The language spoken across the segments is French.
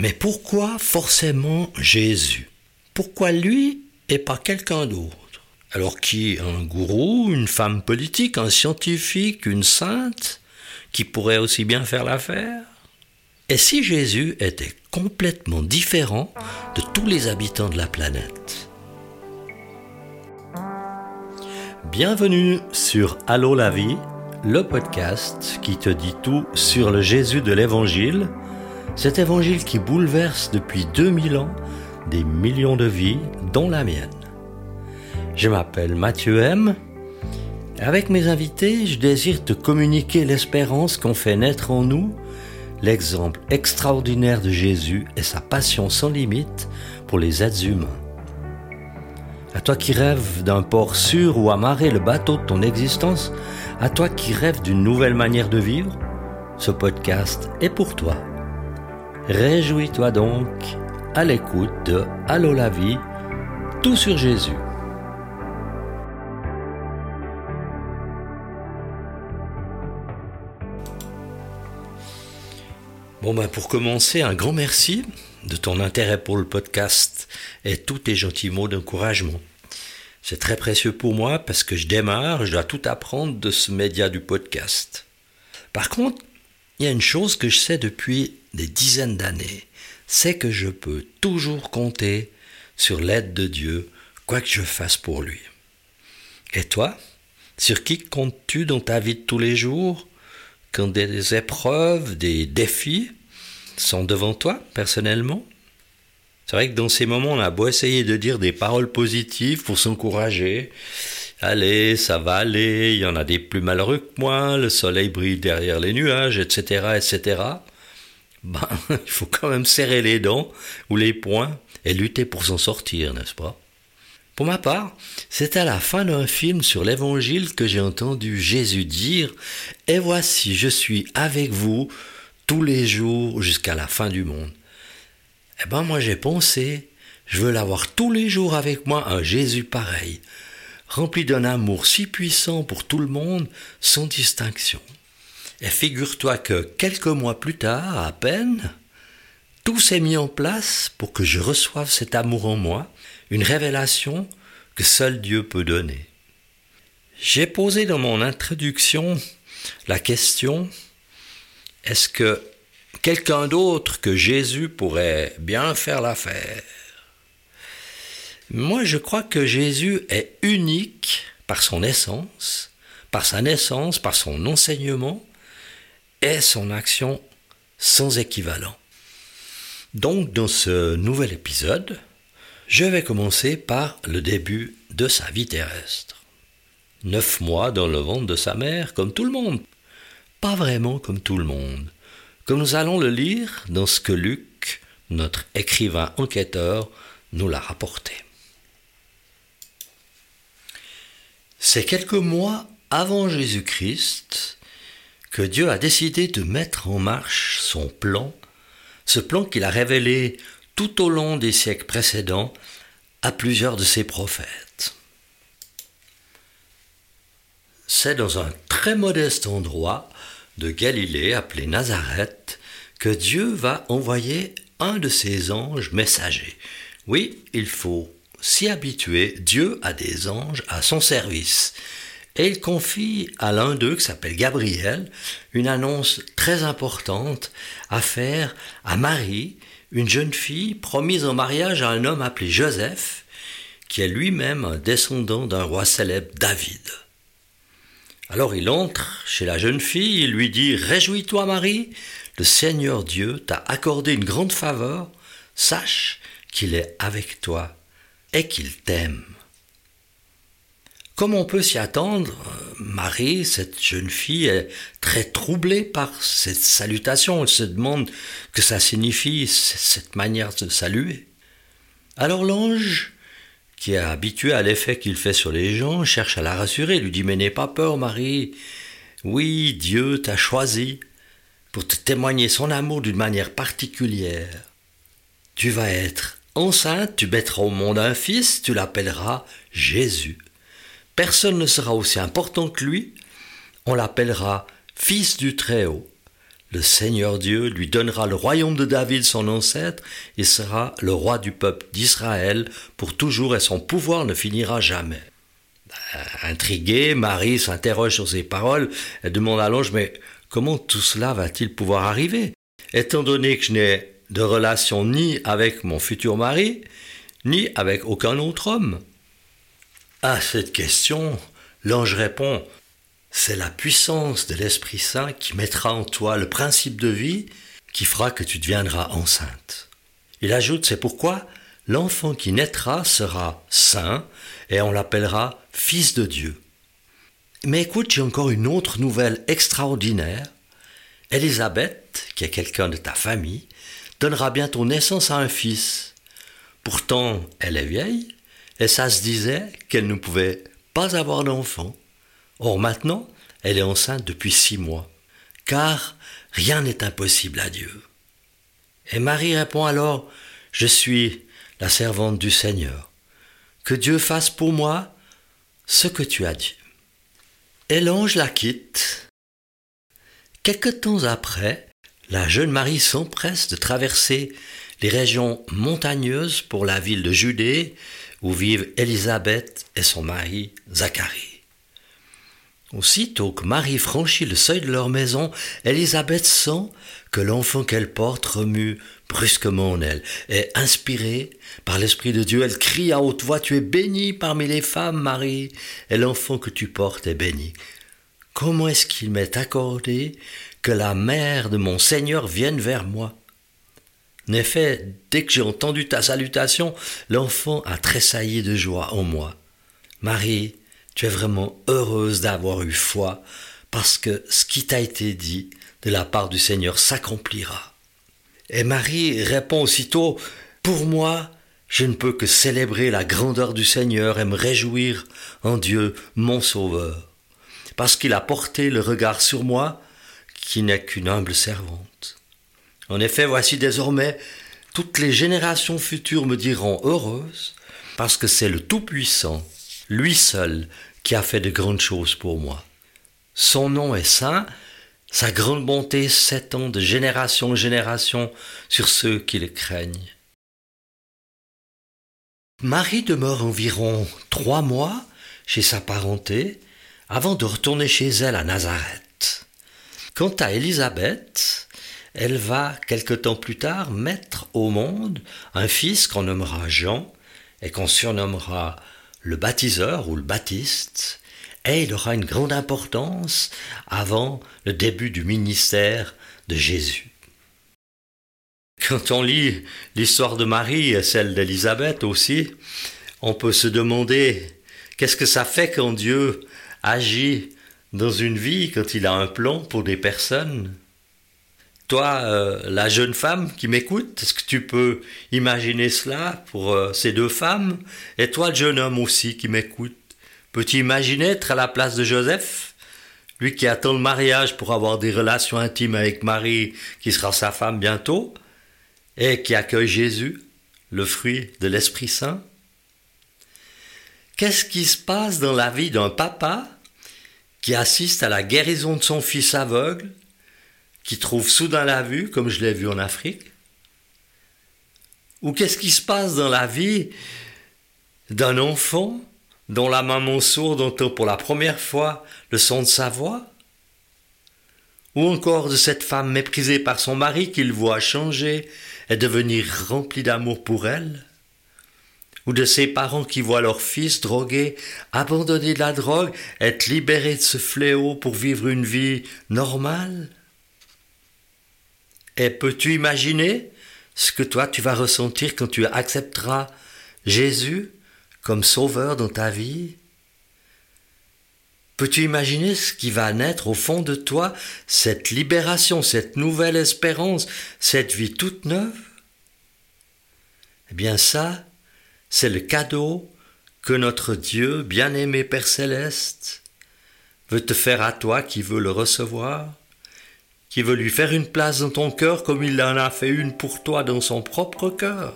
Mais pourquoi forcément Jésus? Pourquoi lui et pas quelqu'un d'autre? Alors qui Un gourou, une femme politique, un scientifique, une sainte qui pourrait aussi bien faire l'affaire? Et si Jésus était complètement différent de tous les habitants de la planète? Bienvenue sur Allô la vie, le podcast qui te dit tout sur le Jésus de l'Évangile, cet Évangile qui bouleverse depuis 2000 ans des millions de vies, dont la mienne. Je m'appelle Mathieu M. Avec mes invités, je désire te communiquer l'espérance qu'ont fait naître en nous l'exemple extraordinaire de Jésus et sa passion sans limite pour les êtres humains. À toi qui rêves d'un port sûr où amarrer le bateau de ton existence, à toi qui rêves d'une nouvelle manière de vivre, ce podcast est pour toi. Réjouis-toi donc à l'écoute de Allô la vie, tout sur Jésus. Bon ben pour commencer, un grand merci de ton intérêt pour le podcast et tous tes gentils mots d'encouragement. C'est très précieux pour moi parce que je démarre, je dois tout apprendre de ce média du podcast. Par contre, il y a une chose que je sais depuis des dizaines d'années, c'est que je peux toujours compter sur l'aide de Dieu, quoi que je fasse pour lui. Et toi, sur qui comptes-tu dans ta vie de tous les jours? Quand des épreuves, des défis sont devant toi personnellement? C'est vrai que dans ces moments, on a beau essayer de dire des paroles positives pour s'encourager. Allez, ça va aller, il y en a des plus malheureux que moi, le soleil brille derrière les nuages, etc., etc. Ben, il faut quand même serrer les dents ou les poings et lutter pour s'en sortir, n'est-ce pas? Pour ma part, c'est à la fin d'un film sur l'évangile que j'ai entendu Jésus dire Et voici, je suis avec vous tous les jours jusqu'à la fin du monde. Eh ben moi j'ai pensé, je veux l'avoir tous les jours avec moi, un Jésus pareil, rempli d'un amour si puissant pour tout le monde, sans distinction. Et figure-toi que quelques mois plus tard, à peine, tout s'est mis en place pour que je reçoive cet amour en moi, une révélation que seul Dieu peut donner. J'ai posé dans mon introduction la question est-ce que quelqu'un d'autre que Jésus pourrait bien faire l'affaire? Moi, je crois que Jésus est unique par son essence, par sa naissance, par son enseignement et son action sans équivalent. Donc, dans ce nouvel épisode, je vais commencer par le début de sa vie terrestre. Neuf mois dans le ventre de sa mère, comme tout le monde pas vraiment comme tout le monde, comme nous allons le lire dans ce que Luc, notre écrivain enquêteur, nous l'a rapporté. C'est quelques mois avant Jésus-Christ que Dieu a décidé de mettre en marche son plan, ce plan qu'il a révélé tout au long des siècles précédents à plusieurs de ses prophètes. C'est dans un très modeste endroit de Galilée appelé Nazareth que Dieu va envoyer un de ses anges messagers. Oui, il faut s'y habituer, Dieu a des anges à son service. Et il confie à l'un d'eux, qui s'appelle Gabriel, une annonce très importante à faire à Marie, une jeune fille promise en mariage à un homme appelé Joseph, qui est lui-même un descendant d'un roi célèbre David. Alors il entre chez la jeune fille, il lui dit Réjouis-toi, Marie, le Seigneur Dieu t'a accordé une grande faveur, sache qu'il est avec toi et qu'il t'aime? Comme on peut s'y attendre, Marie, cette jeune fille, est très troublée par cette salutation. Elle se demande que ça signifie, cette manière de saluer. Alors l'ange qui est habitué à l'effet qu'il fait sur les gens, cherche à la rassurer, lui dit Mais n'aie pas peur, Marie. Oui, Dieu t'a choisi pour te témoigner son amour d'une manière particulière. Tu vas être enceinte, tu mettras au monde un fils, tu l'appelleras Jésus. Personne ne sera aussi important que lui, on l'appellera Fils du Très-Haut. le Seigneur Dieu lui donnera le royaume de David son ancêtre et sera le roi du peuple d'Israël pour toujours et son pouvoir ne finira jamais. Euh, intriguée, Marie s'interroge sur ces paroles, elle demande à l'ange, mais comment tout cela va-t-il pouvoir arriver? Étant donné que je n'ai de relation ni avec mon futur mari, ni avec aucun autre homme. À cette question, l'ange répond, c'est la puissance de l'Esprit Saint qui mettra en toi le principe de vie qui fera que tu deviendras enceinte. Il ajoute, c'est pourquoi l'enfant qui naîtra sera saint et on l'appellera fils de Dieu. Mais écoute, j'ai encore une autre nouvelle extraordinaire. Élisabeth, qui est quelqu'un de ta famille, donnera bientôt naissance à un fils. Pourtant, elle est vieille, et ça se disait qu'elle ne pouvait pas avoir d'enfant. Or maintenant, elle est enceinte depuis six mois, car rien n'est impossible à Dieu. Et Marie répond alors, Je suis la servante du Seigneur. Que Dieu fasse pour moi ce que tu as dit. Et l'ange la quitte. Quelque temps après, la jeune Marie s'empresse de traverser les régions montagneuses pour la ville de Judée où vivent Élisabeth et son mari Zacharie. Aussitôt que Marie franchit le seuil de leur maison, Élisabeth sent que l'enfant qu'elle porte remue brusquement en elle. Et inspirée par l'Esprit de Dieu, elle crie à haute voix, Tu es bénie parmi les femmes, Marie, et l'enfant que tu portes est béni. Comment est-ce qu'il m'est accordé que la mère de mon Seigneur vienne vers moi En effet, dès que j'ai entendu ta salutation, l'enfant a tressailli de joie en moi. Marie, tu es vraiment heureuse d'avoir eu foi, parce que ce qui t'a été dit de la part du Seigneur s'accomplira. Et Marie répond aussitôt, Pour moi, je ne peux que célébrer la grandeur du Seigneur et me réjouir en Dieu, mon Sauveur, parce qu'il a porté le regard sur moi, qui n'est qu'une humble servante. En effet, voici désormais, toutes les générations futures me diront heureuse, parce que c'est le Tout-Puissant, lui seul, qui a fait de grandes choses pour moi. Son nom est saint, sa grande bonté s'étend de génération en génération sur ceux qui le craignent. Marie demeure environ trois mois chez sa parenté avant de retourner chez elle à Nazareth. Quant à Élisabeth, elle va quelque temps plus tard mettre au monde un fils qu'on nommera Jean et qu'on surnommera le baptiseur ou le baptiste, et il aura une grande importance avant le début du ministère de Jésus. Quand on lit l'histoire de Marie et celle d'Élisabeth aussi, on peut se demander qu'est-ce que ça fait quand Dieu agit dans une vie, quand il a un plan pour des personnes. Toi, euh, la jeune femme qui m'écoute, est-ce que tu peux imaginer cela pour euh, ces deux femmes? Et toi, le jeune homme aussi qui m'écoute, Peux-tu imaginer être à la place de Joseph? Lui qui attend le mariage pour avoir des relations intimes avec Marie, qui sera sa femme bientôt, et qui accueille Jésus, le fruit de l'Esprit Saint? Qu'est-ce qui se passe dans la vie d'un papa qui assiste à la guérison de son fils aveugle, qui trouve soudain la vue, comme je l'ai vu en Afrique. Ou qu'est-ce qui se passe dans la vie d'un enfant dont la maman sourde entend pour la première fois le son de sa voix? Ou encore de cette femme méprisée par son mari qu'il voit changer et devenir rempli d'amour pour elle? Ou de ses parents qui voient leur fils drogué, abandonné de la drogue, être libéré de ce fléau pour vivre une vie normale? Et peux-tu imaginer ce que toi tu vas ressentir quand tu accepteras Jésus comme sauveur dans ta vie? Peux-tu imaginer ce qui va naître au fond de toi, cette libération, cette nouvelle espérance, cette vie toute neuve? Eh bien ça, c'est le cadeau que notre Dieu, bien-aimé Père céleste, veut te faire à toi qui veux le recevoir, qui veut lui faire une place dans ton cœur comme il en a fait une pour toi dans son propre cœur.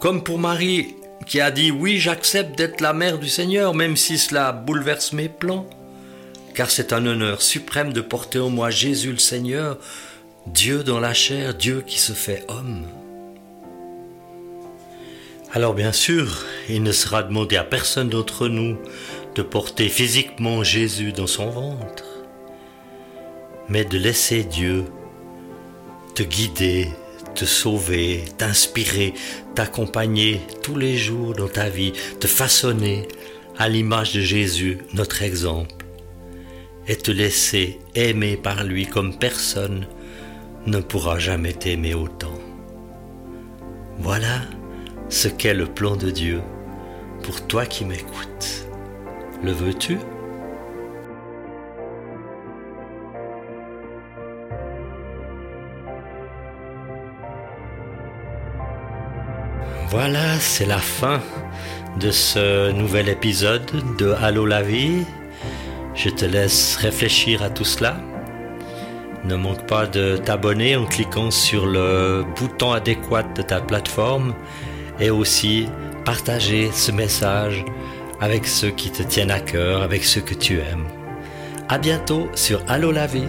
Comme pour Marie qui a dit oui j'accepte d'être la mère du Seigneur même si cela bouleverse mes plans. car c'est un honneur suprême de porter en moi Jésus le Seigneur, Dieu dans la chair, Dieu qui se fait homme. Alors bien sûr, il ne sera demandé à personne d'entre nous de porter physiquement Jésus dans son ventre, mais de laisser Dieu te guider, te sauver, t'inspirer, t'accompagner tous les jours dans ta vie, te façonner à l'image de Jésus, notre exemple, et te laisser aimer par lui comme personne ne pourra jamais t'aimer autant. Voilà ce qu'est le plan de Dieu pour toi qui m'écoutes. Le veux-tu? Voilà, c'est la fin de ce nouvel épisode de Allô la vie. Je te laisse réfléchir à tout cela. Ne manque pas de t'abonner en cliquant sur le bouton adéquat de ta plateforme et aussi partager ce message avec ceux qui te tiennent à cœur, avec ceux que tu aimes. À bientôt sur vie.